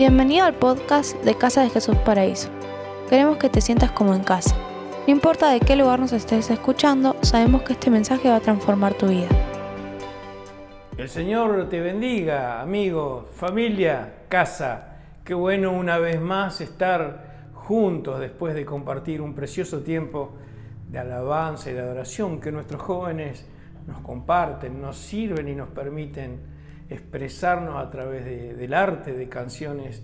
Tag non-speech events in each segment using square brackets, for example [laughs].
Bienvenido al podcast de Casa de Jesús Paraíso. Queremos que te sientas como en casa. No importa de qué lugar nos estés escuchando, sabemos que este mensaje va a transformar tu vida. El Señor te bendiga, amigos, familia, casa. Qué bueno una vez más estar juntos después de compartir un precioso tiempo de alabanza y de adoración que nuestros jóvenes nos comparten, nos sirven y nos permiten expresarnos a través del arte de canciones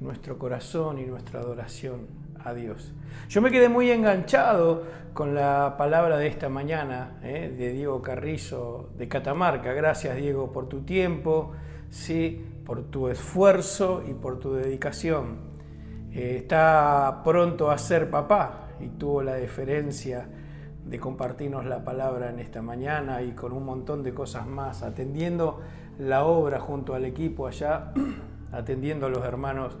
nuestro corazón y nuestra adoración a Dios. Yo me quedé muy enganchado con la palabra de esta mañana ¿eh? de Diego Carrizo de Catamarca. Gracias Diego por tu tiempo, sí, por tu esfuerzo y por tu dedicación. Eh, está pronto a ser papá y tuvo la deferencia de compartirnos la palabra en esta mañana y con un montón de cosas más, atendiendo la obra junto al equipo allá, [clears throat] atendiendo a los hermanos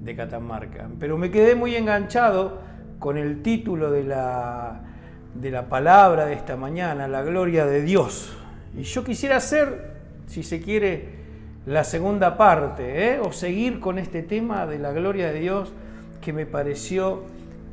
de Catamarca. Pero me quedé muy enganchado con el título de la, de la palabra de esta mañana, la gloria de Dios. Y yo quisiera hacer, si se quiere, la segunda parte, ¿eh? o seguir con este tema de la gloria de Dios que me pareció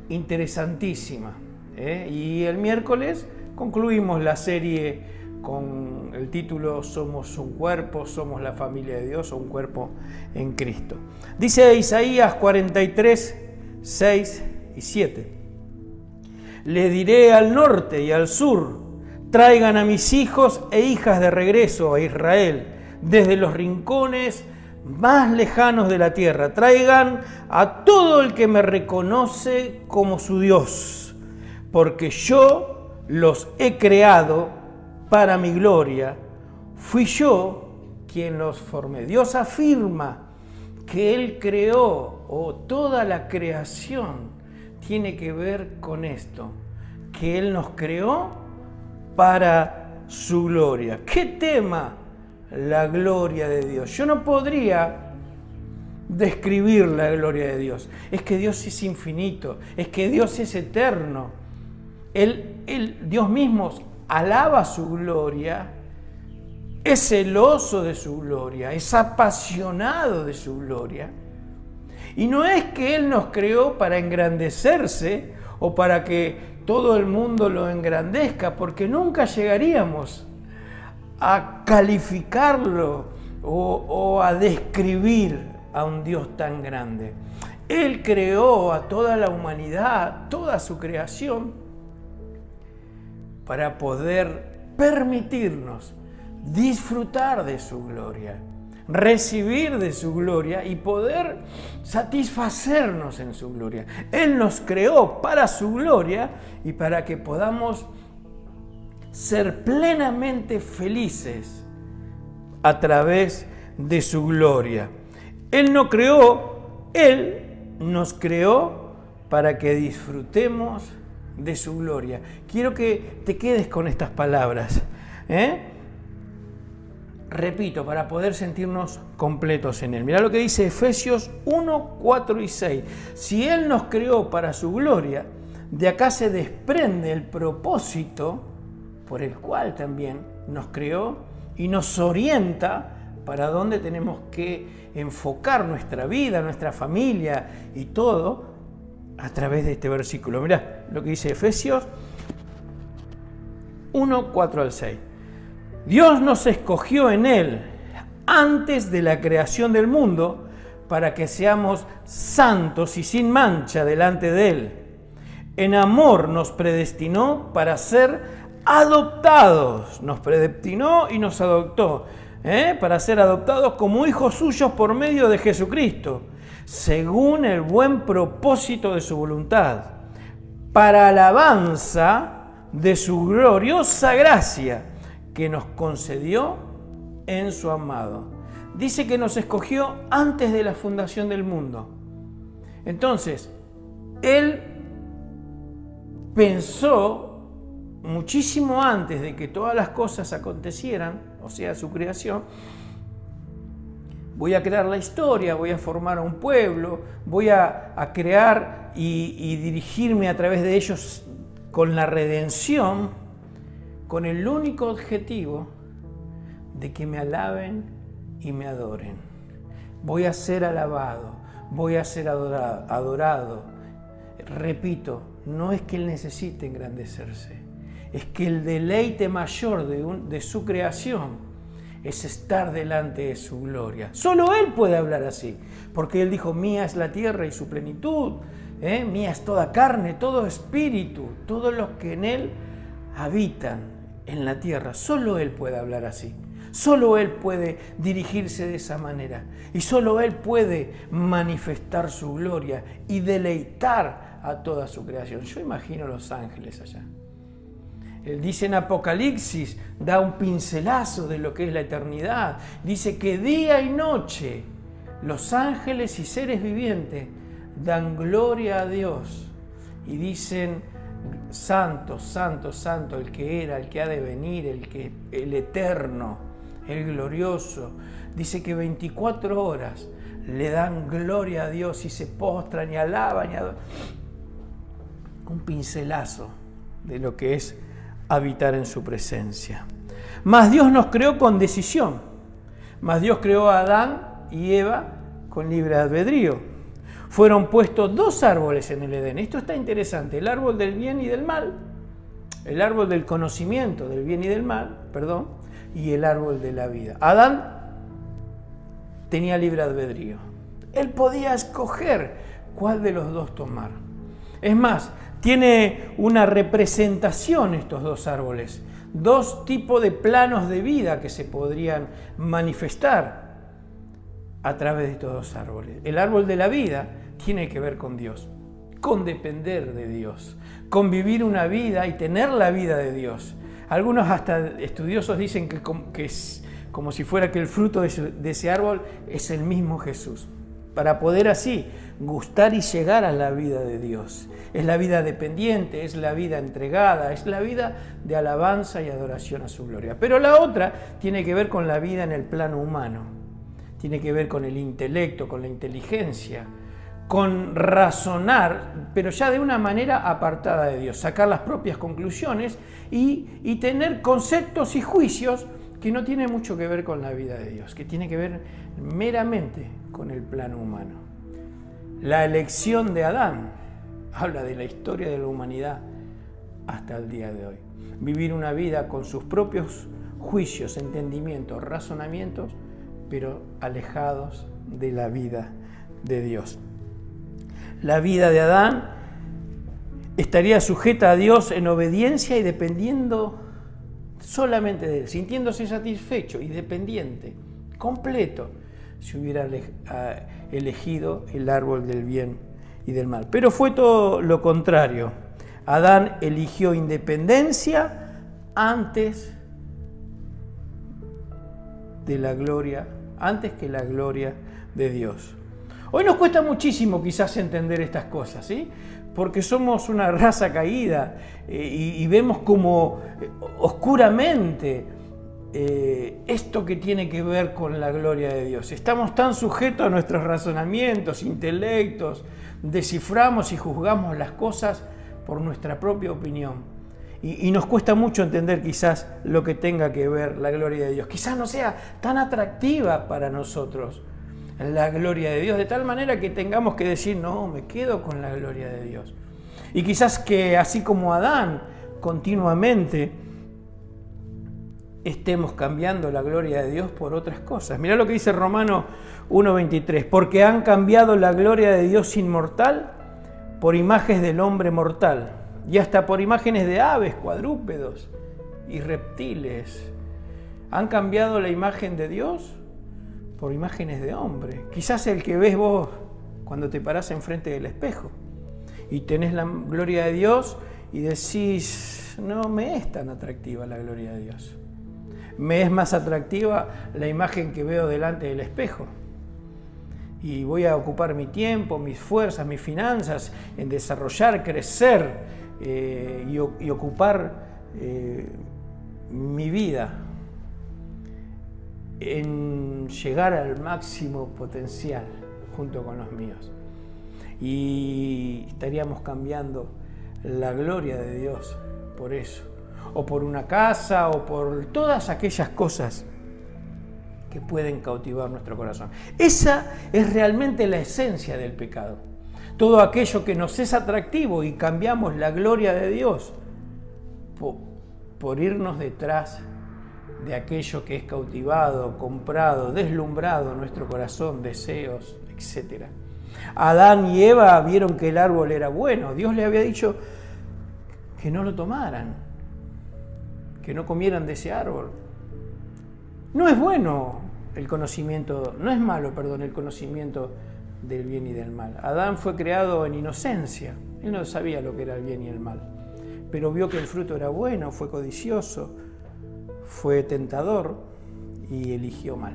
interesantísima. ¿eh? Y el miércoles concluimos la serie con el título Somos un cuerpo, somos la familia de Dios o un cuerpo en Cristo. Dice Isaías 43, 6 y 7. Le diré al norte y al sur, traigan a mis hijos e hijas de regreso a Israel, desde los rincones más lejanos de la tierra. Traigan a todo el que me reconoce como su Dios porque yo los he creado para mi gloria, fui yo quien los formé. Dios afirma que Él creó o toda la creación tiene que ver con esto, que Él nos creó para su gloria. ¿Qué tema? La gloria de Dios. Yo no podría describir la gloria de Dios. Es que Dios es infinito, es que Dios es eterno. Él, Dios mismo alaba su gloria, es celoso de su gloria, es apasionado de su gloria. Y no es que Él nos creó para engrandecerse o para que todo el mundo lo engrandezca, porque nunca llegaríamos a calificarlo o, o a describir a un Dios tan grande. Él creó a toda la humanidad, toda su creación, para poder permitirnos disfrutar de su gloria, recibir de su gloria y poder satisfacernos en su gloria. Él nos creó para su gloria y para que podamos ser plenamente felices a través de su gloria. Él no creó, Él nos creó para que disfrutemos de su gloria. Quiero que te quedes con estas palabras. ¿eh? Repito, para poder sentirnos completos en Él. Mira lo que dice Efesios 1, 4 y 6. Si Él nos creó para su gloria, de acá se desprende el propósito por el cual también nos creó y nos orienta para dónde tenemos que enfocar nuestra vida, nuestra familia y todo a través de este versículo. Mirá lo que dice Efesios 1, 4 al 6. Dios nos escogió en Él antes de la creación del mundo para que seamos santos y sin mancha delante de Él. En amor nos predestinó para ser adoptados. Nos predestinó y nos adoptó. ¿eh? Para ser adoptados como hijos suyos por medio de Jesucristo según el buen propósito de su voluntad, para alabanza de su gloriosa gracia que nos concedió en su amado. Dice que nos escogió antes de la fundación del mundo. Entonces, Él pensó muchísimo antes de que todas las cosas acontecieran, o sea, su creación, voy a crear la historia, voy a formar a un pueblo, voy a, crear y, dirigirme a través de ellos con la redención, con el único objetivo de que me alaben y me adoren. voy a ser alabado, voy a ser adorado. Repito, no es que Él necesite engrandecerse, es que el deleite mayor de su creación es estar delante de su gloria. Solo Él puede hablar así, porque Él dijo, mía es la tierra y su plenitud, ¿eh? mía es toda carne, todo espíritu, todos los que en Él habitan en la tierra. Solo Él puede hablar así. Solo Él puede dirigirse de esa manera. Y solo Él puede manifestar su gloria y deleitar a toda su creación. Yo imagino los ángeles allá. Él dice en Apocalipsis, da un pincelazo de lo que es la eternidad. Dice que día y noche los ángeles y seres vivientes dan gloria a Dios y dicen, santo, santo, santo, el que era, el que ha de venir, el, que, el eterno, el glorioso. Dice que 24 horas le dan gloria a Dios y se postran y alaban. Un pincelazo de lo que es habitar en su presencia. Mas Dios nos creó con decisión. Mas Dios creó a Adán y Eva con libre albedrío. Fueron puestos dos árboles en el Edén. Esto está interesante. El árbol del bien y del mal. El árbol del conocimiento del bien y del mal, perdón, y el árbol de la vida. Adán tenía libre albedrío. Él podía escoger cuál de los dos tomar. Es más, tiene una representación estos dos árboles, dos tipos de planos de vida que se podrían manifestar a través de estos dos árboles. El árbol de la vida tiene que ver con Dios, con depender de Dios, con vivir una vida y tener la vida de Dios. Algunos hasta estudiosos dicen que, es como si fuera que el fruto de ese árbol es el mismo Jesús, para poder así gustar y llegar a la vida de Dios. Es la vida dependiente, es la vida entregada, es la vida de alabanza y adoración a su gloria. Pero la otra tiene que ver con la vida en el plano humano, tiene que ver con el intelecto, con la inteligencia, con razonar, pero ya de una manera apartada de Dios, sacar las propias conclusiones y, tener conceptos y juicios que no tienen mucho que ver con la vida de Dios, que tiene que ver meramente con el plano humano. La elección de Adán habla de la historia de la humanidad hasta el día de hoy. Vivir una vida con sus propios juicios, entendimientos, razonamientos, pero alejados de la vida de Dios. La vida de Adán estaría sujeta a Dios en obediencia y dependiendo solamente de Él, sintiéndose satisfecho y dependiente, completo si hubiera ah, elegido el árbol del bien y del mal. Pero fue todo lo contrario. Adán eligió independencia antes de la gloria, antes que la gloria de Dios. Hoy nos cuesta muchísimo quizás entender estas cosas, ¿sí? Porque somos una raza caída eh, y, vemos como eh, oscuramente eh, esto que tiene que ver con la gloria de Dios. Estamos tan sujetos a nuestros razonamientos, intelectos, desciframos y juzgamos las cosas por nuestra propia opinión. Y, y, nos cuesta mucho entender quizás lo que tenga que ver la gloria de Dios. Quizás no sea tan atractiva para nosotros la gloria de Dios, de tal manera que tengamos que decir, no, me quedo con la gloria de Dios. Y quizás que así como Adán continuamente estemos cambiando la gloria de Dios por otras cosas. Mirá lo que dice Romano 1.23, porque han cambiado la gloria de Dios inmortal por imágenes del hombre mortal y hasta por imágenes de aves, cuadrúpedos y reptiles. Han cambiado la imagen de Dios por imágenes de hombre. Quizás el que ves vos cuando te parás enfrente del espejo y tenés la gloria de Dios y decís, no me es tan atractiva la gloria de Dios me es más atractiva la imagen que veo delante del espejo. Y voy a ocupar mi tiempo, mis fuerzas, mis finanzas en desarrollar, crecer eh, y, ocupar eh, mi vida en llegar al máximo potencial junto con los míos. Y estaríamos cambiando la gloria de Dios por eso o por una casa o por todas aquellas cosas que pueden cautivar nuestro corazón. Esa es realmente la esencia del pecado. Todo aquello que nos es atractivo y cambiamos la gloria de Dios por, por irnos detrás de aquello que es cautivado, comprado, deslumbrado nuestro corazón, deseos, etc. Adán y Eva vieron que el árbol era bueno. Dios le había dicho que no lo tomaran, que no comieran de ese árbol. No es bueno el conocimiento, no es malo, perdón, el conocimiento del bien y del mal. Adán fue creado en inocencia, él no sabía lo que era el bien y el mal, pero vio que el fruto era bueno, fue codicioso, fue tentador y eligió mal.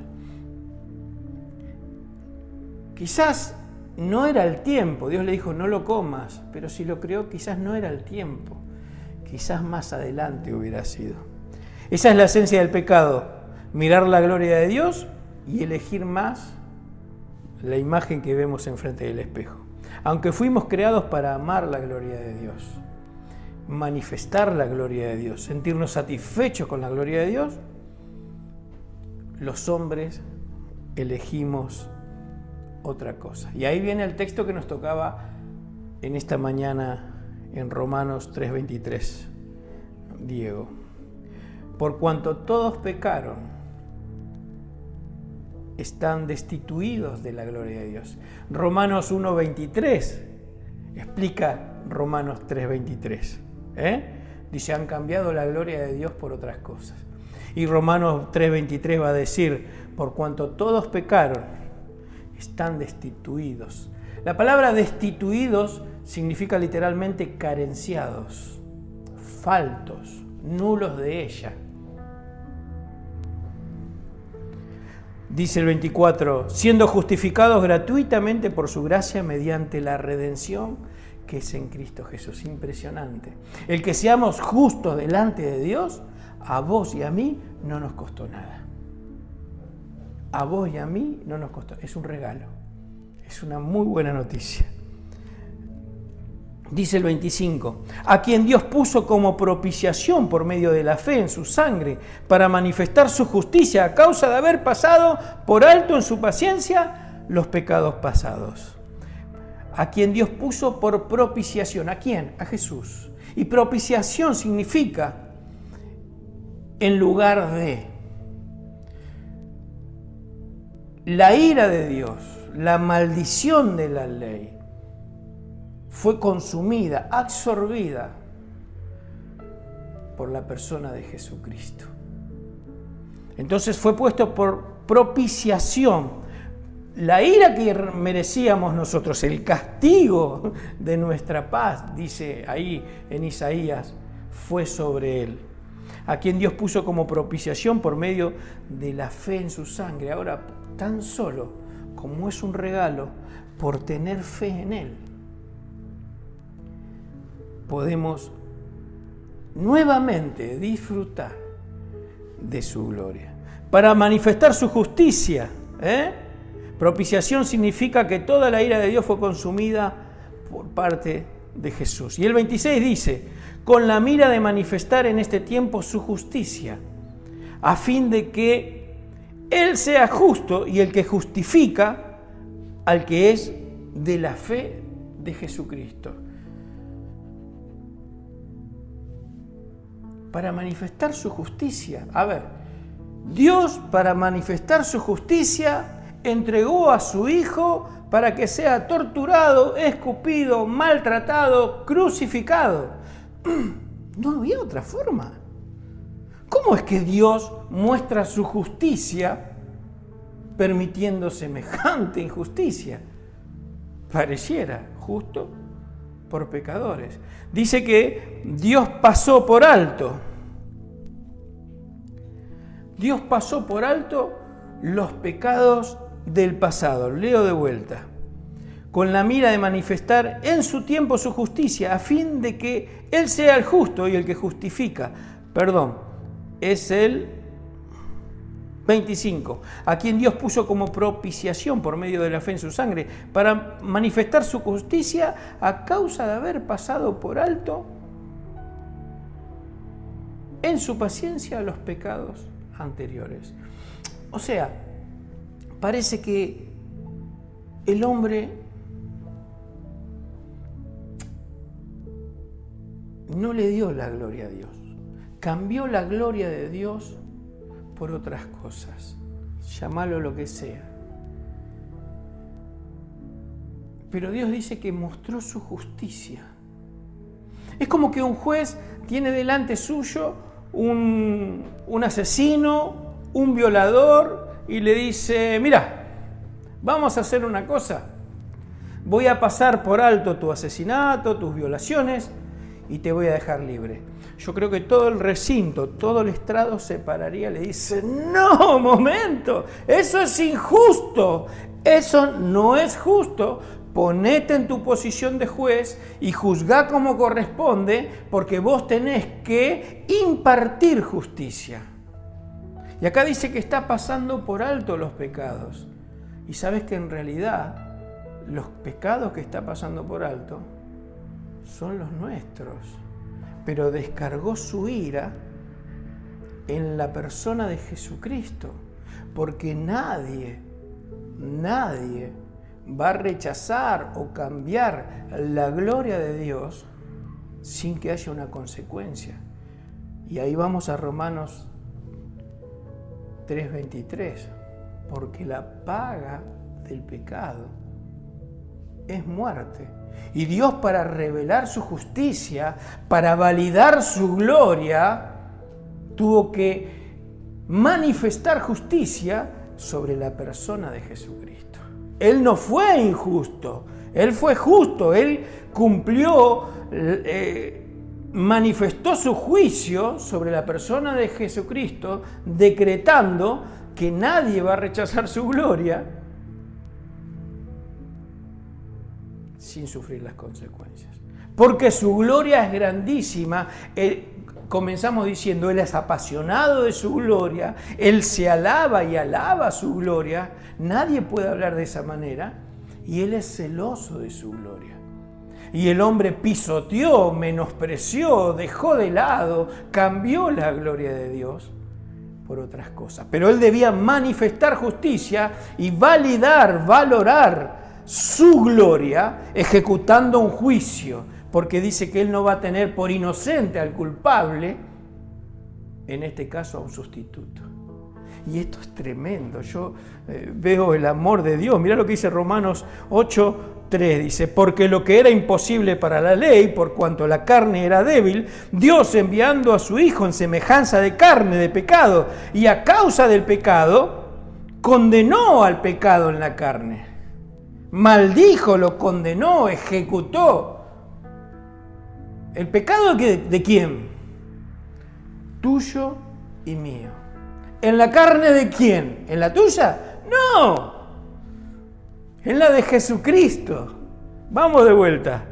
Quizás no era el tiempo, Dios le dijo no lo comas, pero si lo creó quizás no era el tiempo, quizás más adelante hubiera sido. Esa es la esencia del pecado, mirar la gloria de Dios y elegir más la imagen que vemos enfrente del espejo. Aunque fuimos creados para amar la gloria de Dios, manifestar la gloria de Dios, sentirnos satisfechos con la gloria de Dios, los hombres elegimos otra cosa. Y ahí viene el texto que nos tocaba en esta mañana en Romanos 3:23. Diego, por cuanto todos pecaron, están destituidos de la gloria de Dios. Romanos 1:23 explica Romanos 3:23. ¿Eh? Dice, han cambiado la gloria de Dios por otras cosas. Y Romanos 3:23 va a decir, por cuanto todos pecaron, están destituidos. La palabra destituidos significa literalmente carenciados, faltos, nulos de ella. Dice el 24, siendo justificados gratuitamente por su gracia mediante la redención que es en Cristo Jesús. Impresionante. El que seamos justos delante de Dios, a vos y a mí no nos costó nada. A vos y a mí no nos costó. Es un regalo. Es una muy buena noticia. Dice el 25, a quien Dios puso como propiciación por medio de la fe en su sangre para manifestar su justicia a causa de haber pasado por alto en su paciencia los pecados pasados a quien Dios puso por propiciación. ¿A quién? A Jesús. Y propiciación significa en lugar de la ira de Dios, la maldición de la ley, fue consumida, absorbida por la persona de Jesucristo. Entonces fue puesto por propiciación la ira que merecíamos nosotros, el castigo de nuestra paz, dice ahí en Isaías, fue sobre él, a quien Dios puso como propiciación por medio de la fe en su sangre. Ahora, tan solo como es un regalo, por tener fe en él, podemos nuevamente disfrutar de su gloria, para manifestar su justicia. ¿eh? Propiciación significa que toda la ira de Dios fue consumida por parte de Jesús. Y el 26 dice, con la mira de manifestar en este tiempo su justicia, a fin de que Él sea justo y el que justifica al que es de la fe de Jesucristo. Para manifestar su justicia. A ver, Dios para manifestar su justicia entregó a su Hijo para que sea torturado, escupido, maltratado, crucificado. [clears throat] No había otra forma. ¿Cómo es que Dios muestra su justicia permitiendo semejante injusticia? Pareciera justo por pecadores. Dice que Dios pasó por alto. Dios pasó por alto los pecados del pasado. Leo de vuelta. Con la mira de manifestar en su tiempo su justicia, a fin de que Él sea el justo y el que justifica. Perdón, es el 25, a quien Dios puso como propiciación por medio de la fe en su sangre, para manifestar su justicia a causa de haber pasado por alto en su paciencia los pecados anteriores. O sea, parece que el hombre no le dio la gloria a Dios. Cambió la gloria de Dios por otras cosas. Llámalo lo que sea. Pero Dios dice que mostró su justicia. Es como que un juez tiene delante suyo un, asesino, un violador, y le dice, mira, vamos a hacer una cosa. Voy a pasar por alto tu asesinato, tus violaciones, y te voy a dejar libre. Yo creo que todo el recinto, todo el estrado se pararía le dice, no, momento, eso es injusto, eso no es justo, ponete en tu posición de juez y juzga como corresponde, porque vos tenés que impartir justicia. Y acá dice que está pasando por alto los pecados. Y sabes que en realidad los pecados que está pasando por alto son los nuestros. Pero descargó su ira en la persona de Jesucristo. Porque nadie, nadie va a rechazar o cambiar la gloria de Dios sin que haya una consecuencia. Y ahí vamos a Romanos 3:23, porque la paga del pecado es muerte. Y Dios para revelar su justicia, para validar su gloria, tuvo que manifestar justicia sobre la persona de Jesucristo. Él no fue injusto, Él fue justo, Él cumplió, eh, manifestó su juicio sobre la persona de Jesucristo, decretando que nadie va a rechazar su gloria sin sufrir las consecuencias. Porque su gloria es grandísima. Eh, comenzamos diciendo, Él es apasionado de su gloria, Él se alaba y alaba su gloria, nadie puede hablar de esa manera, y Él es celoso de su gloria. Y el hombre pisoteó, menospreció, dejó de lado, cambió la gloria de Dios por otras cosas. Pero Él debía manifestar justicia y validar, valorar su gloria ejecutando un juicio, porque dice que Él no va a tener por inocente al culpable, en este caso a un sustituto. Y esto es tremendo. Yo eh, veo el amor de Dios. Mira lo que dice Romanos 8, 3. Dice, porque lo que era imposible para la ley, por cuanto la carne era débil, Dios enviando a su Hijo en semejanza de carne, de pecado, y a causa del pecado, condenó al pecado en la carne maldijo, lo condenó, ejecutó. ¿El pecado de quién? Tuyo y mío. ¿En la carne de quién? ¿En la tuya? No. En la de Jesucristo. Vamos de vuelta.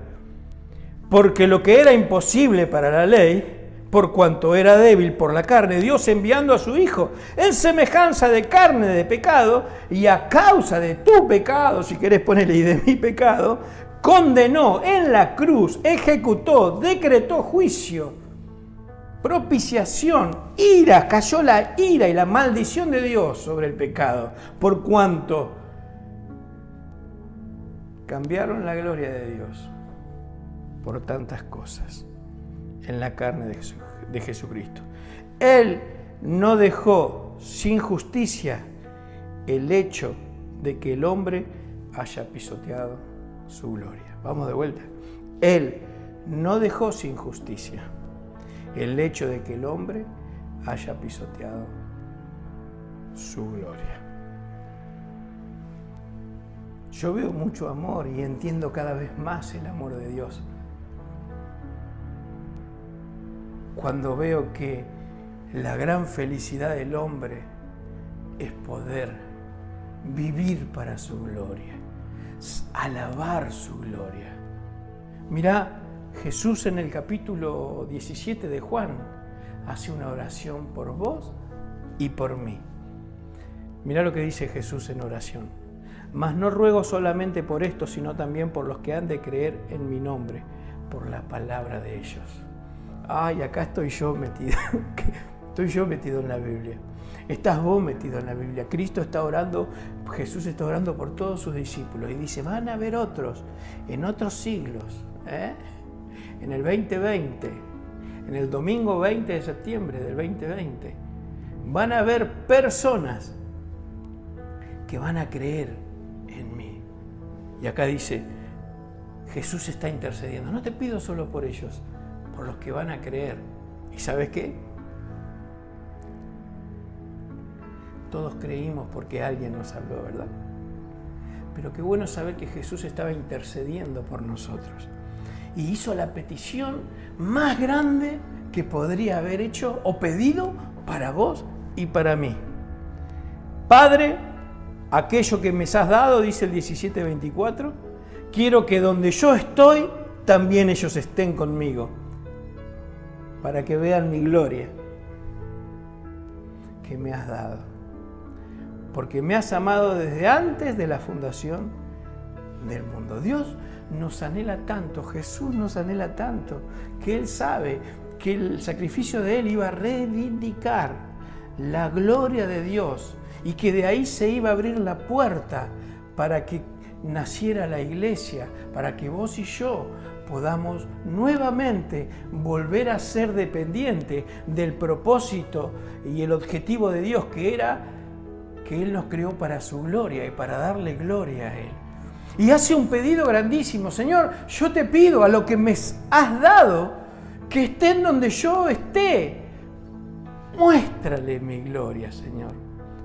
Porque lo que era imposible para la ley, por cuanto era débil por la carne, Dios enviando a su Hijo en semejanza de carne de pecado y a causa de tu pecado, si querés ponerle y de mi pecado, condenó en la cruz, ejecutó, decretó juicio, propiciación, ira, cayó la ira y la maldición de Dios sobre el pecado, por cuanto cambiaron la gloria de Dios por tantas cosas en la carne de, Jesucristo. Él no dejó sin justicia el hecho de que el hombre haya pisoteado su gloria. Vamos de vuelta. Él no dejó sin justicia el hecho de que el hombre haya pisoteado su gloria. Yo veo mucho amor y entiendo cada vez más el amor de Dios cuando veo que la gran felicidad del hombre es poder vivir para su gloria, alabar su gloria. Mirá, Jesús en el capítulo 17 de Juan hace una oración por vos y por mí. Mirá lo que dice Jesús en oración. Mas no ruego solamente por esto, sino también por los que han de creer en mi nombre, por la palabra de ellos ay, acá estoy yo metido, [laughs] estoy yo metido en la Biblia. Estás vos metido en la Biblia. Cristo está orando, Jesús está orando por todos sus discípulos y dice, van a haber otros en otros siglos, ¿eh? en el 2020, en el domingo 20 de septiembre del 2020, van a haber personas que van a creer en mí. Y acá dice, Jesús está intercediendo. No te pido solo por ellos, por los que van a creer. ¿Y sabes qué? Todos creímos porque alguien nos habló, ¿verdad? Pero qué bueno saber que Jesús estaba intercediendo por nosotros. Y hizo la petición más grande que podría haber hecho o pedido para vos y para mí. Padre, aquello que me has dado, dice el 1724, quiero que donde yo estoy, también ellos estén conmigo, para que vean mi gloria que me has dado. Porque me has amado desde antes de la fundación del mundo. Dios nos anhela tanto, Jesús nos anhela tanto, que Él sabe que el sacrificio de Él iba a reivindicar la gloria de Dios y que de ahí se iba a abrir la puerta para que naciera la iglesia, para que vos y yo podamos nuevamente volver a ser dependientes del propósito y el objetivo de Dios, que era que Él nos creó para su gloria y para darle gloria a Él. Y hace un pedido grandísimo, Señor, yo te pido a lo que me has dado, que estén donde yo esté. Muéstrale mi gloria, Señor.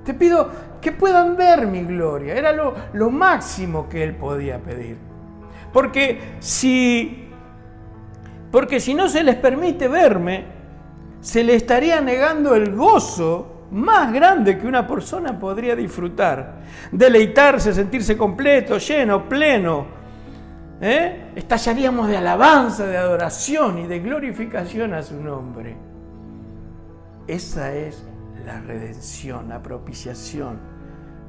Te pido que puedan ver mi gloria. Era lo, lo máximo que él podía pedir. Porque si, porque si no se les permite verme, se le estaría negando el gozo más grande que una persona podría disfrutar. Deleitarse, sentirse completo, lleno, pleno. ¿Eh? Estallaríamos de alabanza, de adoración y de glorificación a su nombre. Esa es la redención, la propiciación.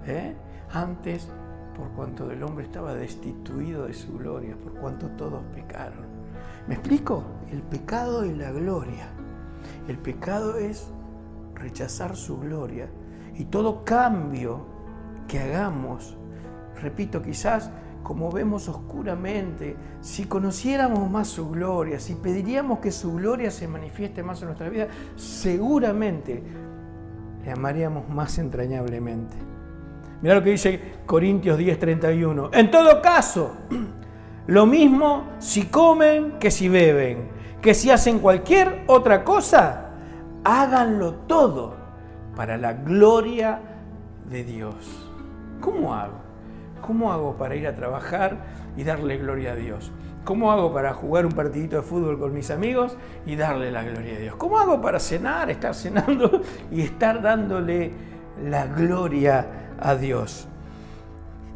¿eh? Antes, por cuanto del hombre estaba destituido de su gloria, por cuanto todos pecaron. ¿Me explico? El pecado y la gloria. El pecado es rechazar su gloria y todo cambio que hagamos, repito, quizás como vemos oscuramente, si conociéramos más su gloria, si pediríamos que su gloria se manifieste más en nuestra vida, seguramente le amaríamos más entrañablemente. Mira lo que dice Corintios 10:31. En todo caso, [clears throat] lo mismo si comen que si beben, que si hacen cualquier otra cosa, háganlo todo para la gloria de Dios. ¿Cómo hago? ¿Cómo hago para ir a trabajar y darle gloria a Dios? ¿Cómo hago para jugar un partidito de fútbol con mis amigos y darle la gloria a Dios? ¿Cómo hago para cenar, estar cenando y estar dándole la gloria a Dios?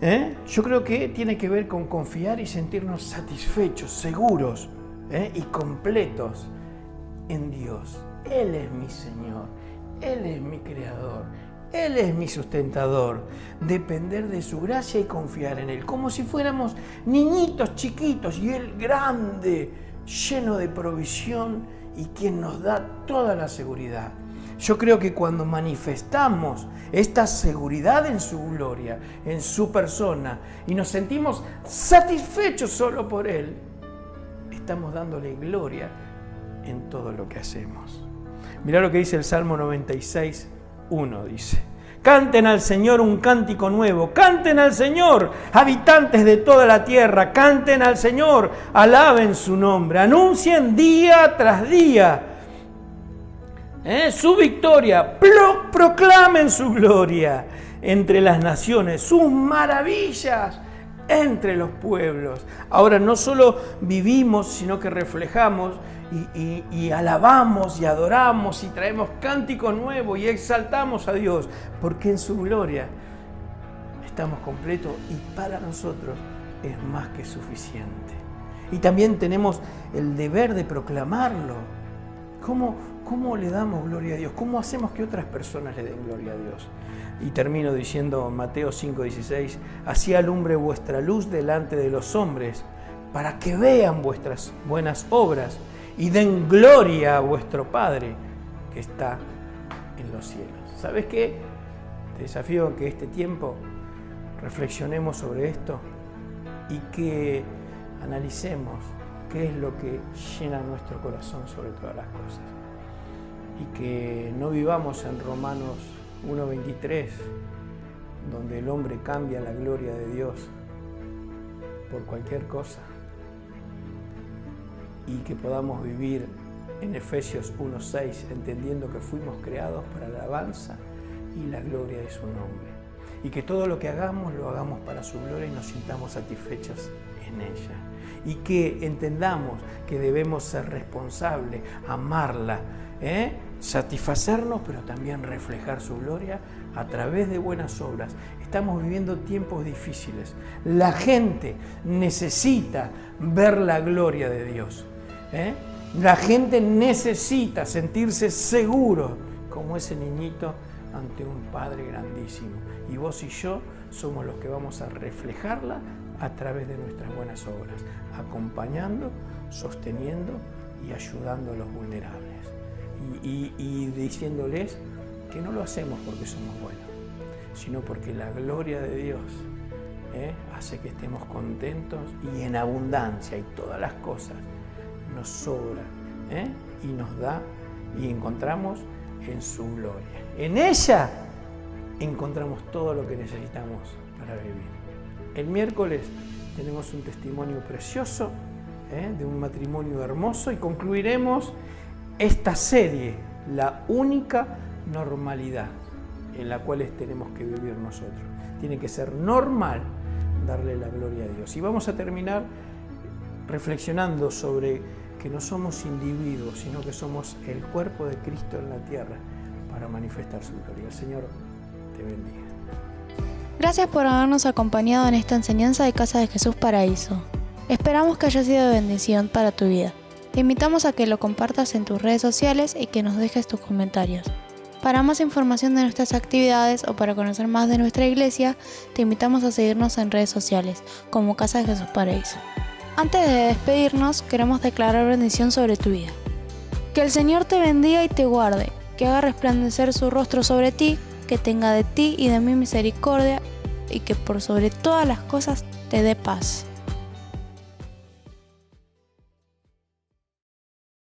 ¿Eh? Yo creo que tiene que ver con confiar y sentirnos satisfechos, seguros ¿eh? y completos en Dios. Él es mi Señor, Él es mi Creador, él es mi sustentador. Depender de su gracia y confiar en Él, como si fuéramos niñitos chiquitos y Él grande, lleno de provisión y quien nos da toda la seguridad. Yo creo que cuando manifestamos esta seguridad en su gloria, en su persona, y nos sentimos satisfechos solo por Él, estamos dándole gloria en todo lo que hacemos. Mirá lo que dice el Salmo 96, uno dice. Canten al Señor un cántico nuevo, canten al Señor, habitantes de toda la tierra, canten al Señor, alaben su nombre, anuncien día tras día ¿eh? su victoria, proclamen su gloria entre las naciones, sus maravillas entre los pueblos. Ahora no solo vivimos, sino que reflejamos y, alabamos y adoramos y traemos cántico nuevo y exaltamos a Dios, porque en su gloria estamos completos y para nosotros es más que suficiente. Y también tenemos el deber de proclamarlo. ¿Cómo, ¿Cómo le damos gloria a Dios? ¿Cómo hacemos que otras personas le den gloria a Dios? Y termino diciendo Mateo 5:16, así alumbre vuestra luz delante de los hombres, para que vean vuestras buenas obras y den gloria a vuestro Padre que está en los cielos. ¿Sabes qué? Te desafío que este tiempo reflexionemos sobre esto y que analicemos qué es lo que llena nuestro corazón sobre todas las cosas. Y que no vivamos en Romanos 1.23, donde el hombre cambia la gloria de Dios por cualquier cosa. Y que podamos vivir en Efesios 1.6, entendiendo que fuimos creados para la alabanza y la gloria de su nombre. Y que todo lo que hagamos lo hagamos para su gloria y nos sintamos satisfechos en ella. Y que entendamos que debemos ser responsables, amarla, ¿eh? satisfacernos, pero también reflejar su gloria a través de buenas obras. Estamos viviendo tiempos difíciles. La gente necesita ver la gloria de Dios. ¿Eh? La gente necesita sentirse seguro como ese niñito ante un Padre grandísimo. Y vos y yo somos los que vamos a reflejarla a través de nuestras buenas obras, acompañando, sosteniendo y ayudando a los vulnerables. Y, diciéndoles que no lo hacemos porque somos buenos, sino porque la gloria de Dios ¿eh? hace que estemos contentos y en abundancia y todas las cosas nos sobra ¿eh? y nos da y encontramos en su gloria. En ella encontramos todo lo que necesitamos para vivir. El miércoles tenemos un testimonio precioso ¿eh? de un matrimonio hermoso y concluiremos esta serie, la única normalidad en la cual tenemos que vivir nosotros. Tiene que ser normal darle la gloria a Dios. Y vamos a terminar reflexionando sobre que no somos individuos, sino que somos el cuerpo de Cristo en la tierra para manifestar su gloria. El Señor te bendiga. Gracias por habernos acompañado en esta enseñanza de Casa de Jesús Paraíso. Esperamos que haya sido de bendición para tu vida. Te invitamos a que lo compartas en tus redes sociales y que nos dejes tus comentarios. Para más información de nuestras actividades o para conocer más de nuestra iglesia, te invitamos a seguirnos en redes sociales como Casa de Jesús Paraíso. Antes de despedirnos, queremos declarar bendición sobre tu vida. Que el Señor te bendiga y te guarde, que haga resplandecer su rostro sobre ti, que tenga de ti y de mí misericordia y que por sobre todas las cosas te dé paz.